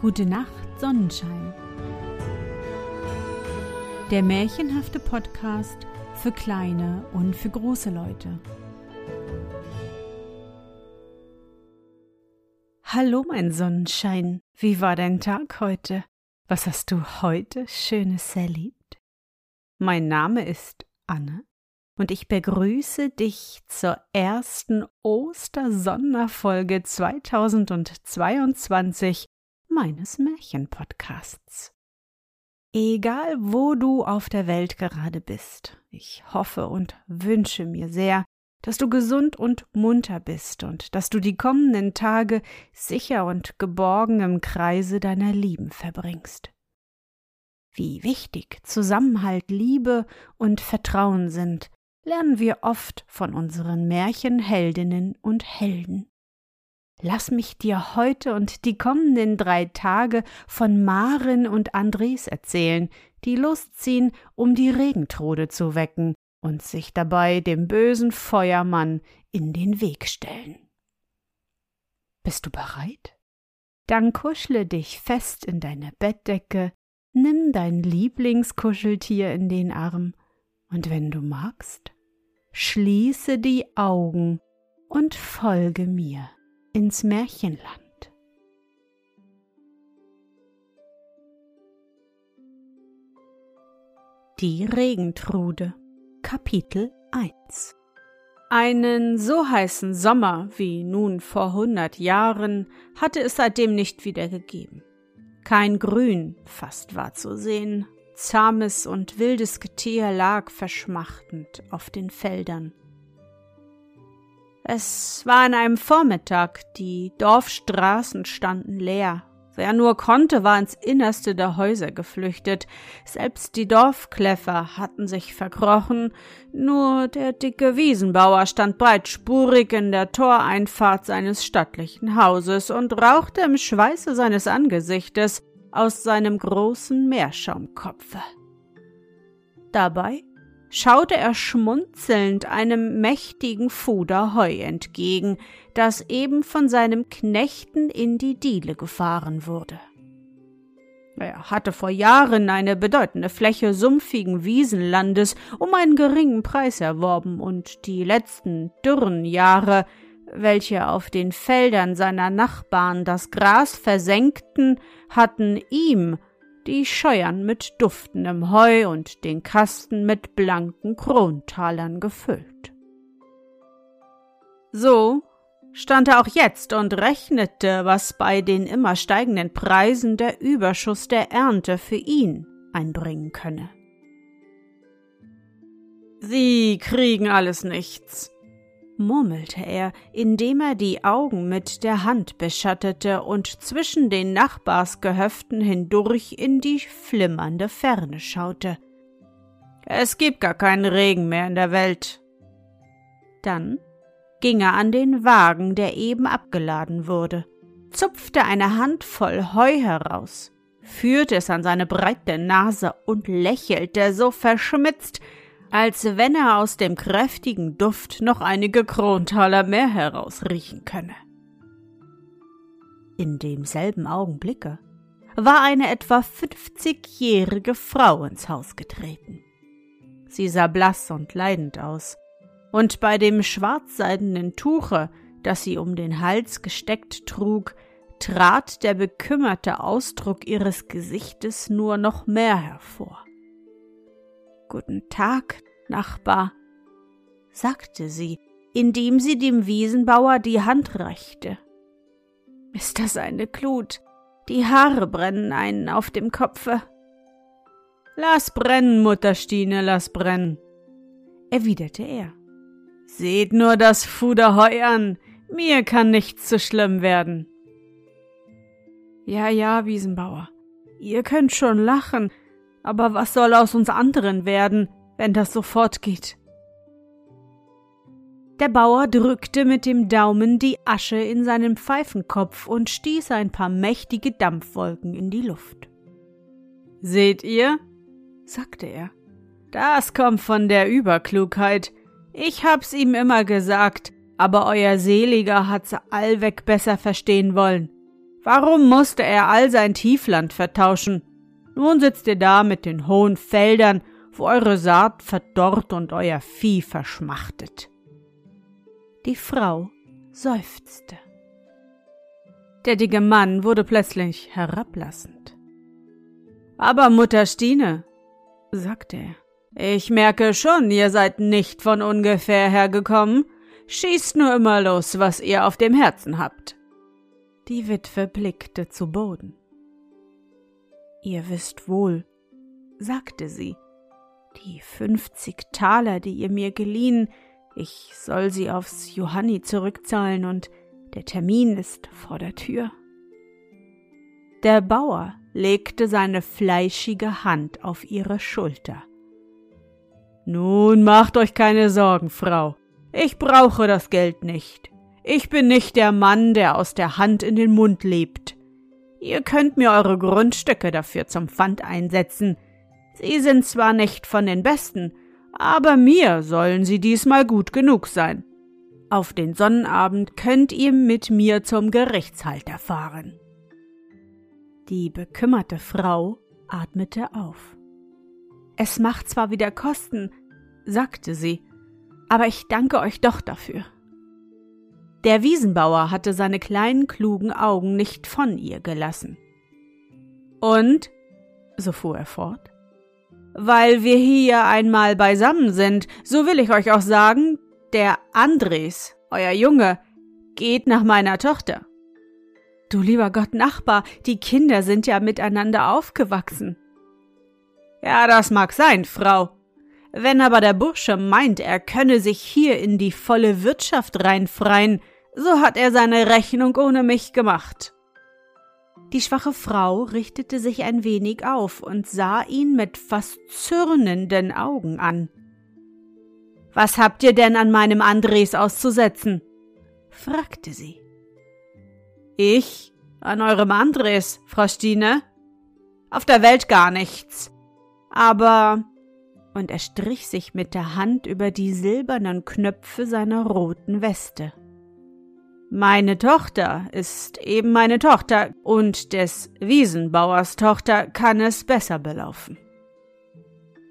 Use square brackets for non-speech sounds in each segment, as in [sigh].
Gute Nacht, Sonnenschein. Der märchenhafte Podcast für kleine und für große Leute. Hallo, mein Sonnenschein. Wie war dein Tag heute? Was hast du heute Schönes erlebt? Mein Name ist Anne und ich begrüße dich zur ersten Ostersonderfolge 2022 meines Märchenpodcasts. Egal wo du auf der Welt gerade bist, ich hoffe und wünsche mir sehr, dass du gesund und munter bist und dass du die kommenden Tage sicher und geborgen im Kreise deiner Lieben verbringst. Wie wichtig Zusammenhalt, Liebe und Vertrauen sind, lernen wir oft von unseren Märchenheldinnen und Helden. Lass mich dir heute und die kommenden drei Tage von Maren und Andres erzählen, die losziehen, um die Regentrude zu wecken und sich dabei dem bösen Feuermann in den Weg stellen. Bist du bereit? Dann kuschle dich fest in deine Bettdecke, nimm dein Lieblingskuscheltier in den Arm, und wenn du magst, schließe die Augen und folge mir ins Märchenland. Die Regentrude Kapitel 1 Einen so heißen Sommer wie nun vor hundert Jahren hatte es seitdem nicht wieder gegeben. Kein Grün fast war zu sehen, zahmes und wildes Getier lag verschmachtend auf den Feldern. Es war an einem Vormittag, die Dorfstraßen standen leer. Wer nur konnte, war ins Innerste der Häuser geflüchtet. Selbst die Dorfkläffer hatten sich verkrochen. Nur der dicke Wiesenbauer stand breitspurig in der Toreinfahrt seines stattlichen Hauses und rauchte im Schweiße seines Angesichtes aus seinem großen Meerschaumkopfe. Dabei schaute er schmunzelnd einem mächtigen Fuder Heu entgegen, das eben von seinem Knechten in die Diele gefahren wurde. Er hatte vor Jahren eine bedeutende Fläche sumpfigen Wiesenlandes um einen geringen Preis erworben und die letzten dürren Jahre, welche auf den Feldern seiner Nachbarn das Gras versenkten, hatten ihm die Scheuern mit duftendem Heu und den Kasten mit blanken Krontalern gefüllt. So stand er auch jetzt und rechnete, was bei den immer steigenden Preisen der Überschuss der Ernte für ihn einbringen könne. Sie kriegen alles nichts, murmelte er, indem er die Augen mit der Hand beschattete und zwischen den Nachbarsgehöften hindurch in die flimmernde Ferne schaute. Es gibt gar keinen Regen mehr in der Welt. Dann ging er an den Wagen, der eben abgeladen wurde, zupfte eine Handvoll Heu heraus, führte es an seine breite Nase und lächelte so verschmitzt, als wenn er aus dem kräftigen Duft noch einige Krontaler mehr herausriechen könne. In demselben Augenblicke war eine etwa fünfzigjährige Frau ins Haus getreten. Sie sah blass und leidend aus, und bei dem schwarzseidenen Tuche, das sie um den Hals gesteckt trug, trat der bekümmerte Ausdruck ihres Gesichtes nur noch mehr hervor. Guten Tag, Nachbar, sagte sie, indem sie dem Wiesenbauer die Hand reichte. Ist das eine Glut? Die Haare brennen einen auf dem Kopfe. Lass brennen, Mutterstine, lass brennen, erwiderte er. Seht nur das Fuder Heu an, mir kann nichts so schlimm werden. Ja, ja, Wiesenbauer, ihr könnt schon lachen, aber was soll aus uns anderen werden, wenn das so fortgeht? Der Bauer drückte mit dem Daumen die Asche in seinen Pfeifenkopf und stieß ein paar mächtige Dampfwolken in die Luft. Seht ihr? sagte er. Das kommt von der Überklugheit. Ich hab's ihm immer gesagt, aber euer Seliger hat's allweg besser verstehen wollen. Warum musste er all sein Tiefland vertauschen? Nun sitzt ihr da mit den hohen Feldern, wo eure Saat verdorrt und euer Vieh verschmachtet. Die Frau seufzte. Der dicke Mann wurde plötzlich herablassend. Aber Mutter Stine, sagte er, ich merke schon, ihr seid nicht von ungefähr hergekommen. Schießt nur immer los, was ihr auf dem Herzen habt. Die Witwe blickte zu Boden. Ihr wisst wohl, sagte sie, die fünfzig Taler, die ihr mir geliehen, ich soll sie aufs Johanni zurückzahlen und der Termin ist vor der Tür. Der Bauer legte seine fleischige Hand auf ihre Schulter. Nun macht euch keine Sorgen, Frau. Ich brauche das Geld nicht. Ich bin nicht der Mann, der aus der Hand in den Mund lebt. Ihr könnt mir eure Grundstücke dafür zum Pfand einsetzen. Sie sind zwar nicht von den besten, aber mir sollen sie diesmal gut genug sein. Auf den Sonnenabend könnt ihr mit mir zum Gerichtshalter fahren. Die bekümmerte Frau atmete auf. Es macht zwar wieder Kosten, sagte sie, aber ich danke euch doch dafür. Der Wiesenbauer hatte seine kleinen klugen Augen nicht von ihr gelassen. Und, so fuhr er fort, weil wir hier einmal beisammen sind, so will ich euch auch sagen, der Andres, euer Junge, geht nach meiner Tochter. Du lieber Gott, Nachbar, die Kinder sind ja miteinander aufgewachsen. Ja, das mag sein, Frau. Wenn aber der Bursche meint, er könne sich hier in die volle Wirtschaft reinfreien, so hat er seine Rechnung ohne mich gemacht. Die schwache Frau richtete sich ein wenig auf und sah ihn mit fast zürnenden Augen an. Was habt ihr denn an meinem Andres auszusetzen? fragte sie. Ich? An eurem Andres, Frau Stine? Auf der Welt gar nichts. Aber. Und er strich sich mit der Hand über die silbernen Knöpfe seiner roten Weste. Meine Tochter ist eben meine Tochter, und des Wiesenbauers Tochter kann es besser belaufen.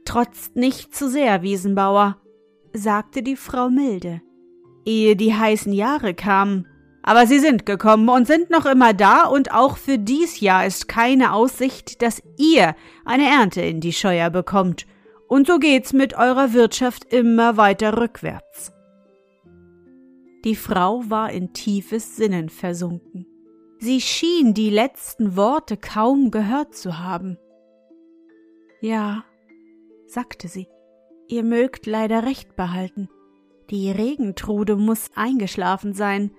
Trotzt nicht zu sehr, Wiesenbauer, sagte die Frau milde, ehe die heißen Jahre kamen, aber sie sind gekommen und sind noch immer da, und auch für dies Jahr ist keine Aussicht, dass ihr eine Ernte in die Scheuer bekommt, und so geht's mit eurer Wirtschaft immer weiter rückwärts. Die Frau war in tiefes Sinnen versunken. Sie schien die letzten Worte kaum gehört zu haben. Ja, sagte sie, ihr mögt leider recht behalten. Die Regentrude muss eingeschlafen sein,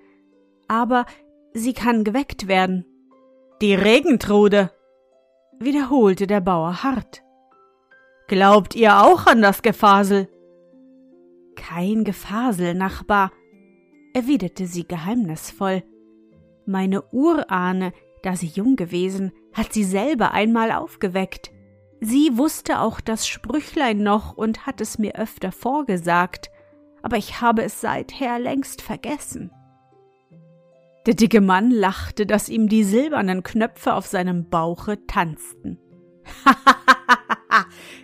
aber sie kann geweckt werden. Die Regentrude, wiederholte der Bauer hart. Glaubt ihr auch an das Gefasel? Kein Gefasel, Nachbar, erwiderte sie geheimnisvoll. Meine Urahne, da sie jung gewesen, hat sie selber einmal aufgeweckt. Sie wusste auch das Sprüchlein noch und hat es mir öfter vorgesagt, aber ich habe es seither längst vergessen. Der dicke Mann lachte, dass ihm die silbernen Knöpfe auf seinem Bauche tanzten. [laughs]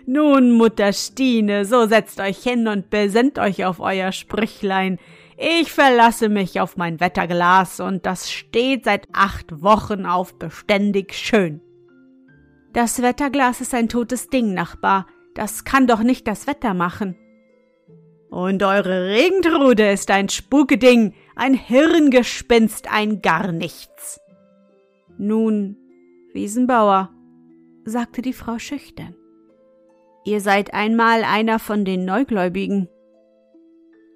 Nun, Mutter Stine, so setzt euch hin und besinnt euch auf euer Sprüchlein. Ich verlasse mich auf mein Wetterglas und das steht seit acht Wochen auf beständig schön. Das Wetterglas ist ein totes Ding, Nachbar. Das kann doch nicht das Wetter machen. Und eure Regentrude ist ein Spukeding, ein Hirngespinst, ein gar nichts. Nun, Wiesenbauer, sagte die Frau schüchtern, ihr seid einmal einer von den Neugläubigen.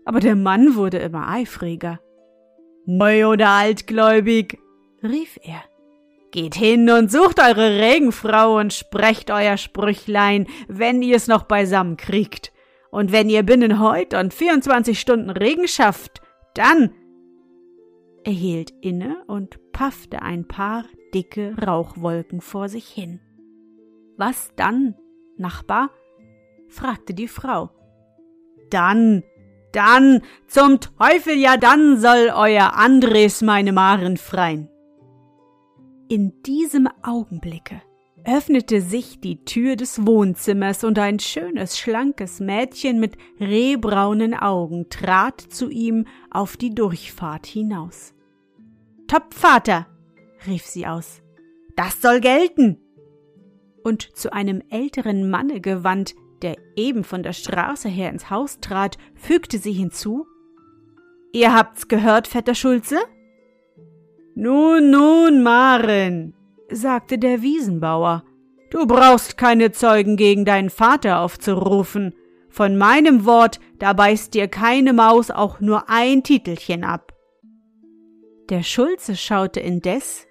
Aber der Mann wurde immer eifriger. Neu oder altgläubig, rief er. Geht hin und sucht eure Regenfrau und sprecht euer Sprüchlein, wenn ihr's noch beisammen kriegt. Und wenn ihr binnen heut und 24 Stunden Regen schafft, dann er hielt inne und paffte ein paar dicke Rauchwolken vor sich hin. Was dann, Nachbar? Fragte die Frau. Dann, dann, zum Teufel, ja dann soll euer Andres meine Maren freien. In diesem Augenblicke öffnete sich die Tür des Wohnzimmers und ein schönes, schlankes Mädchen mit rehbraunen Augen trat zu ihm auf die Durchfahrt hinaus. Topvater, rief sie aus, das soll gelten! Und zu einem älteren Manne gewandt, der eben von der Straße her ins Haus trat, fügte sie hinzu Ihr habt's gehört, Vetter Schulze? Nun, nun, Maren, sagte der Wiesenbauer, du brauchst keine Zeugen gegen deinen Vater aufzurufen. Von meinem Wort, da beißt dir keine Maus auch nur ein Titelchen ab. Der Schulze schaute indes,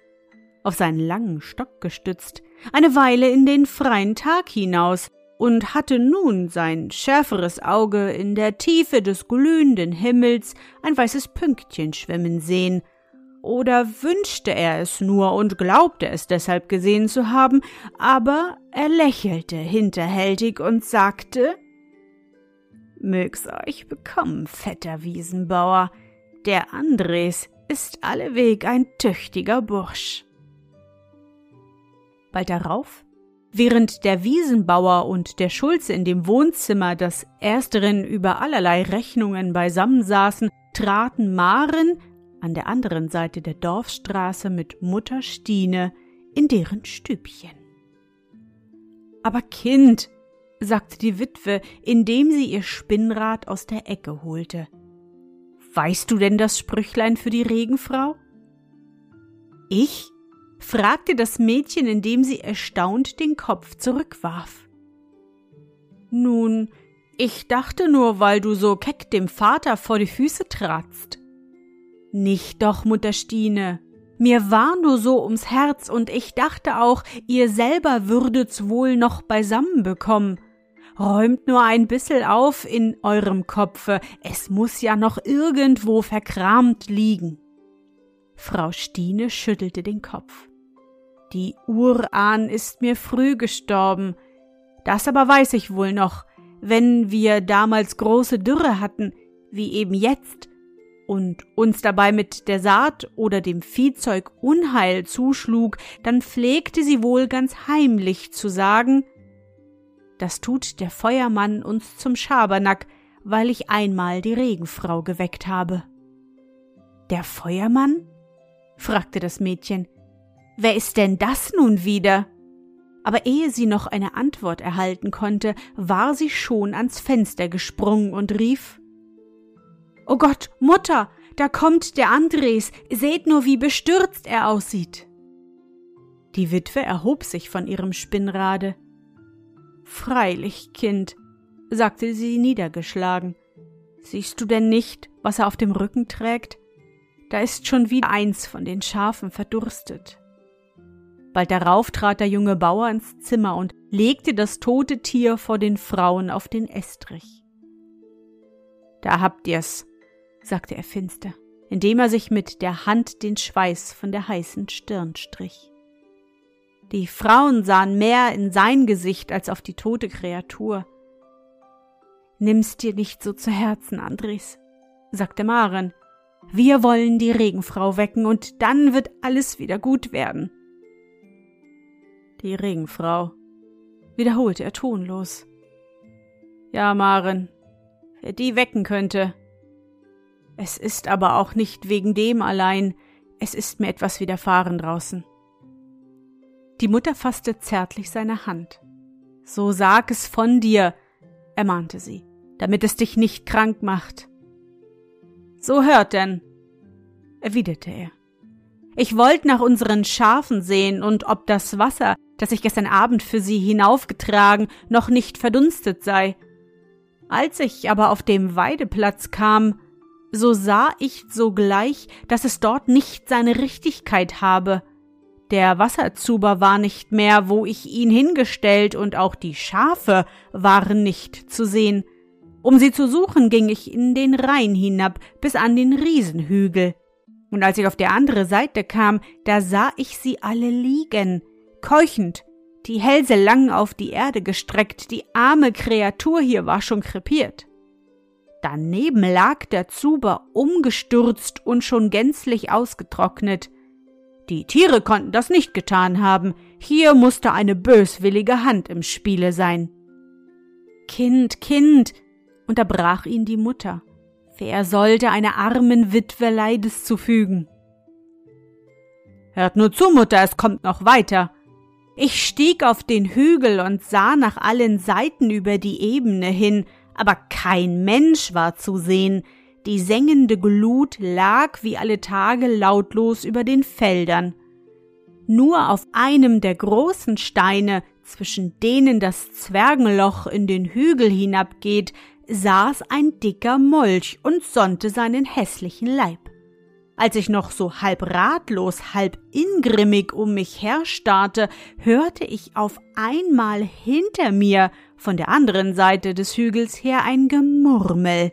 auf seinen langen Stock gestützt, eine Weile in den freien Tag hinaus und hatte nun sein schärferes Auge in der Tiefe des glühenden Himmels ein weißes Pünktchen schwimmen sehen, oder wünschte er es nur und glaubte es deshalb gesehen zu haben, aber er lächelte hinterhältig und sagte Mög's euch bekommen, fetter Wiesenbauer, der Andres ist alleweg ein tüchtiger Bursch. Bald darauf, während der Wiesenbauer und der Schulze in dem Wohnzimmer des Ersteren über allerlei Rechnungen beisammensaßen, traten Maren, an der anderen Seite der Dorfstraße mit Mutter Stine in deren Stübchen. Aber Kind, sagte die Witwe, indem sie ihr Spinnrad aus der Ecke holte. Weißt du denn das Sprüchlein für die Regenfrau? Ich? Fragte das Mädchen, indem sie erstaunt den Kopf zurückwarf. Nun, ich dachte nur, weil du so keck dem Vater vor die Füße tratst. Nicht doch, Mutter Stine. Mir war nur so ums Herz und ich dachte auch, ihr selber würdet's wohl noch beisammen bekommen. Räumt nur ein bissel auf in eurem Kopfe, es muss ja noch irgendwo verkramt liegen. Frau Stine schüttelte den Kopf. Die Urahn ist mir früh gestorben. Das aber weiß ich wohl noch. Wenn wir damals große Dürre hatten, wie eben jetzt, und uns dabei mit der Saat oder dem Viehzeug Unheil zuschlug, dann pflegte sie wohl ganz heimlich zu sagen, das tut der Feuermann uns zum Schabernack, weil ich einmal die Regenfrau geweckt habe. Der Feuermann? fragte das Mädchen. Wer ist denn das nun wieder? Aber ehe sie noch eine Antwort erhalten konnte, war sie schon ans Fenster gesprungen und rief Oh Gott, Mutter, da kommt der Andres, seht nur, wie bestürzt er aussieht. Die Witwe erhob sich von ihrem Spinnrade. Freilich, Kind, sagte sie niedergeschlagen. Siehst du denn nicht, was er auf dem Rücken trägt? Da ist schon wieder eins von den Schafen verdurstet. Bald darauf trat der junge Bauer ins Zimmer und legte das tote Tier vor den Frauen auf den Estrich. Da habt ihr's, sagte er finster, indem er sich mit der Hand den Schweiß von der heißen Stirn strich. Die Frauen sahen mehr in sein Gesicht als auf die tote Kreatur. Nimm's dir nicht so zu Herzen, Andres, sagte Maren. Wir wollen die Regenfrau wecken und dann wird alles wieder gut werden. Die Regenfrau, wiederholte er tonlos. Ja, Maren, wer die wecken könnte, es ist aber auch nicht wegen dem allein, es ist mir etwas widerfahren draußen. Die Mutter fasste zärtlich seine Hand. So sag es von dir, ermahnte sie, damit es dich nicht krank macht. So hört denn, erwiderte er. Ich wollte nach unseren Schafen sehen und ob das Wasser, das ich gestern Abend für sie hinaufgetragen, noch nicht verdunstet sei. Als ich aber auf dem Weideplatz kam, so sah ich sogleich, dass es dort nicht seine Richtigkeit habe. Der Wasserzuber war nicht mehr, wo ich ihn hingestellt, und auch die Schafe waren nicht zu sehen. Um sie zu suchen, ging ich in den Rhein hinab bis an den Riesenhügel. Und als ich auf der andere Seite kam, da sah ich sie alle liegen, keuchend, die Hälse lang auf die Erde gestreckt, die arme Kreatur hier war schon krepiert. Daneben lag der Zuber umgestürzt und schon gänzlich ausgetrocknet. Die Tiere konnten das nicht getan haben, hier musste eine böswillige Hand im Spiele sein. Kind, Kind, unterbrach ihn die Mutter. Wer sollte einer armen Witwe Leides zufügen? Hört nur zu, Mutter, es kommt noch weiter. Ich stieg auf den Hügel und sah nach allen Seiten über die Ebene hin, aber kein Mensch war zu sehen, die sengende Glut lag wie alle Tage lautlos über den Feldern. Nur auf einem der großen Steine, zwischen denen das Zwergenloch in den Hügel hinabgeht, saß ein dicker Molch und sonnte seinen hässlichen Leib. Als ich noch so halb ratlos, halb ingrimmig um mich herstarrte, hörte ich auf einmal hinter mir, von der anderen Seite des Hügels her, ein Gemurmel,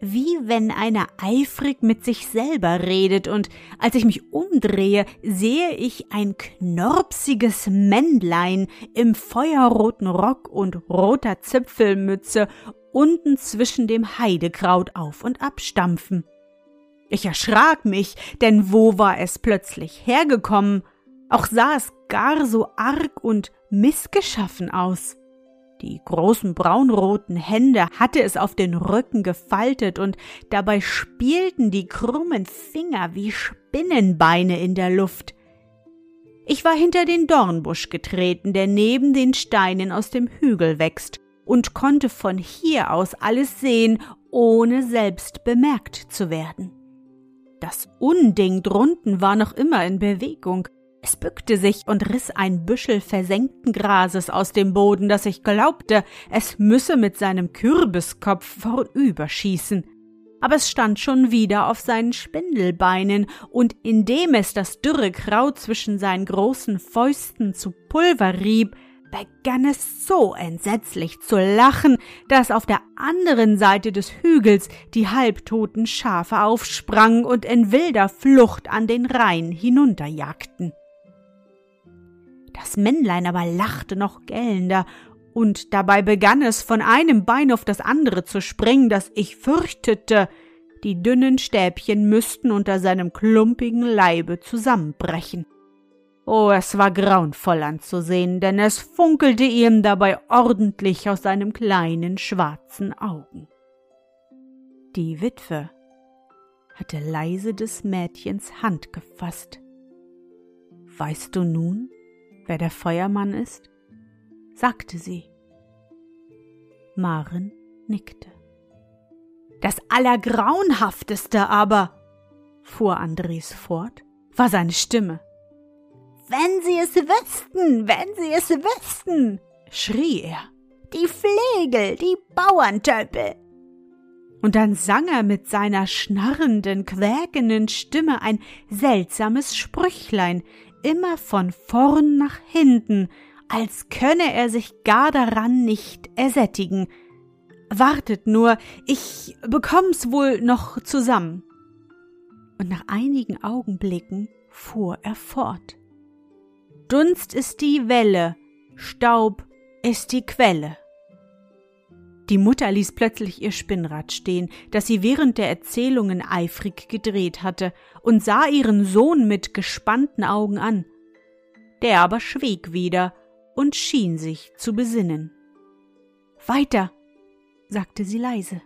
wie wenn einer eifrig mit sich selber redet, und als ich mich umdrehe, sehe ich ein knorpsiges Männlein im feuerroten Rock und roter Zipfelmütze unten zwischen dem Heidekraut auf und abstampfen. Ich erschrak mich, denn wo war es plötzlich hergekommen? Auch sah es gar so arg und missgeschaffen aus. Die großen braunroten Hände hatte es auf den Rücken gefaltet und dabei spielten die krummen Finger wie Spinnenbeine in der Luft. Ich war hinter den Dornbusch getreten, der neben den Steinen aus dem Hügel wächst, und konnte von hier aus alles sehen, ohne selbst bemerkt zu werden. Das Unding drunten war noch immer in Bewegung. Es bückte sich und riss ein Büschel versenkten Grases aus dem Boden, dass ich glaubte, es müsse mit seinem Kürbiskopf vorüberschießen. Aber es stand schon wieder auf seinen Spindelbeinen, und indem es das dürre Kraut zwischen seinen großen Fäusten zu Pulver rieb, begann es so entsetzlich zu lachen, dass auf der anderen Seite des Hügels die halbtoten Schafe aufsprangen und in wilder Flucht an den Rhein hinunterjagten. Das Männlein aber lachte noch gellender, und dabei begann es von einem Bein auf das andere zu springen, dass ich fürchtete, die dünnen Stäbchen müssten unter seinem klumpigen Leibe zusammenbrechen. Oh, es war grauenvoll anzusehen, denn es funkelte ihm dabei ordentlich aus seinem kleinen schwarzen Augen. Die Witwe hatte leise des Mädchens Hand gefasst. Weißt du nun, wer der Feuermann ist? sagte sie. Maren nickte. Das Allergrauenhafteste aber, fuhr Andres fort, war seine Stimme. Wenn Sie es wüssten, wenn Sie es wüssten, schrie er. Die Flegel, die Bauerntöpel. Und dann sang er mit seiner schnarrenden, quäkenden Stimme ein seltsames Sprüchlein, immer von vorn nach hinten, als könne er sich gar daran nicht ersättigen. Wartet nur, ich bekomm's wohl noch zusammen. Und nach einigen Augenblicken fuhr er fort. Dunst ist die Welle, Staub ist die Quelle. Die Mutter ließ plötzlich ihr Spinnrad stehen, das sie während der Erzählungen eifrig gedreht hatte, und sah ihren Sohn mit gespannten Augen an. Der aber schwieg wieder und schien sich zu besinnen. Weiter, sagte sie leise.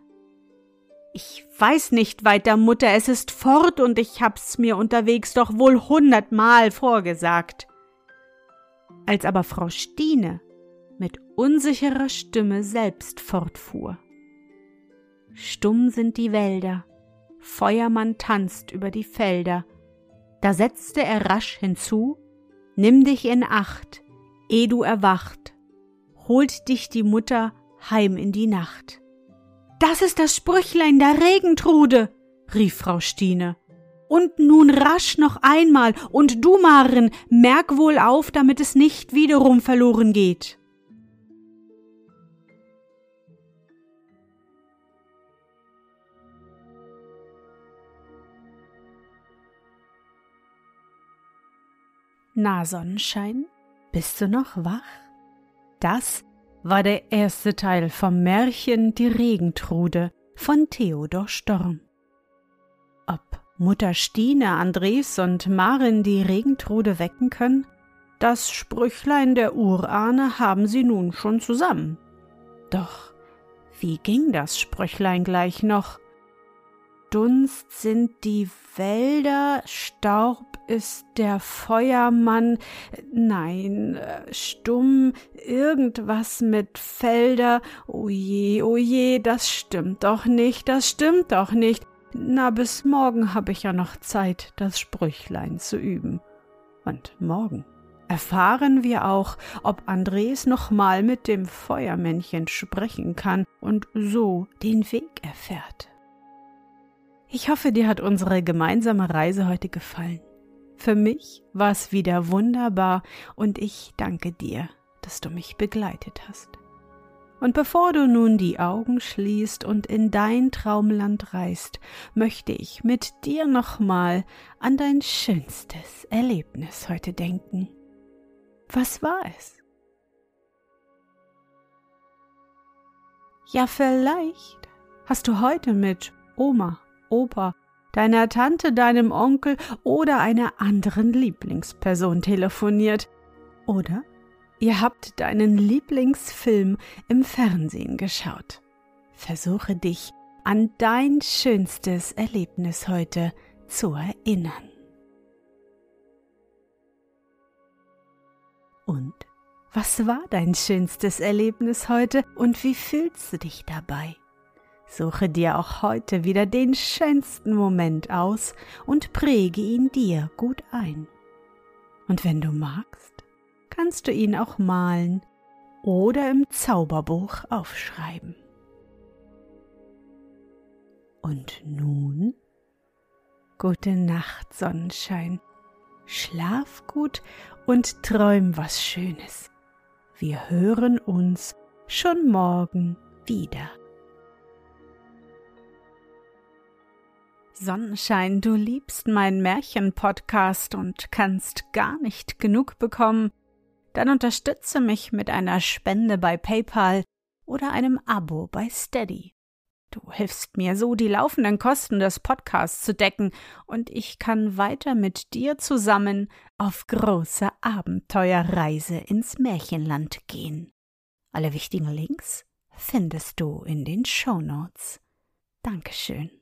Ich weiß nicht weiter, Mutter, es ist fort und ich hab's mir unterwegs doch wohl hundertmal vorgesagt. Als aber Frau Stine mit unsicherer Stimme selbst fortfuhr. Stumm sind die Wälder, Feuermann tanzt über die Felder, da setzte er rasch hinzu, Nimm dich in Acht, eh du erwacht, holt dich die Mutter heim in die Nacht. Das ist das Sprüchlein der Regentrude, rief Frau Stine und nun rasch noch einmal, und du, Maren, merk wohl auf, damit es nicht wiederum verloren geht. Na, Sonnenschein, bist du noch wach? Das war der erste Teil vom Märchen Die Regentrude von Theodor Storm. Ob Mutter Stine, Andres und Marin die Regentrude wecken können? Das Sprüchlein der Urahne haben sie nun schon zusammen. Doch wie ging das Sprüchlein gleich noch? Dunst sind die Wälder, Staub ist der Feuermann, nein, stumm, irgendwas mit Felder, oje, oje, das stimmt doch nicht, das stimmt doch nicht. Na, bis morgen hab ich ja noch Zeit, das Sprüchlein zu üben. Und morgen erfahren wir auch, ob Andres nochmal mit dem Feuermännchen sprechen kann und so den Weg erfährt. Ich hoffe, dir hat unsere gemeinsame Reise heute gefallen. Für mich war es wieder wunderbar und ich danke dir, dass du mich begleitet hast. Und bevor du nun die Augen schließt und in dein Traumland reist, möchte ich mit dir nochmal an dein schönstes Erlebnis heute denken. Was war es? Ja, vielleicht hast du heute mit Oma, Opa, deiner Tante, deinem Onkel oder einer anderen Lieblingsperson telefoniert. Oder ihr habt deinen Lieblingsfilm im Fernsehen geschaut. Versuche dich an dein schönstes Erlebnis heute zu erinnern. Und was war dein schönstes Erlebnis heute und wie fühlst du dich dabei? Suche dir auch heute wieder den schönsten Moment aus und präge ihn dir gut ein. Und wenn du magst, kannst du ihn auch malen oder im Zauberbuch aufschreiben. Und nun gute Nacht, Sonnenschein. Schlaf gut und träum was Schönes. Wir hören uns schon morgen wieder. Sonnenschein, du liebst meinen Märchen-Podcast und kannst gar nicht genug bekommen, dann unterstütze mich mit einer Spende bei PayPal oder einem Abo bei Steady. Du hilfst mir so, die laufenden Kosten des Podcasts zu decken, und ich kann weiter mit dir zusammen auf große Abenteuerreise ins Märchenland gehen. Alle wichtigen Links findest du in den Show Notes. Dankeschön.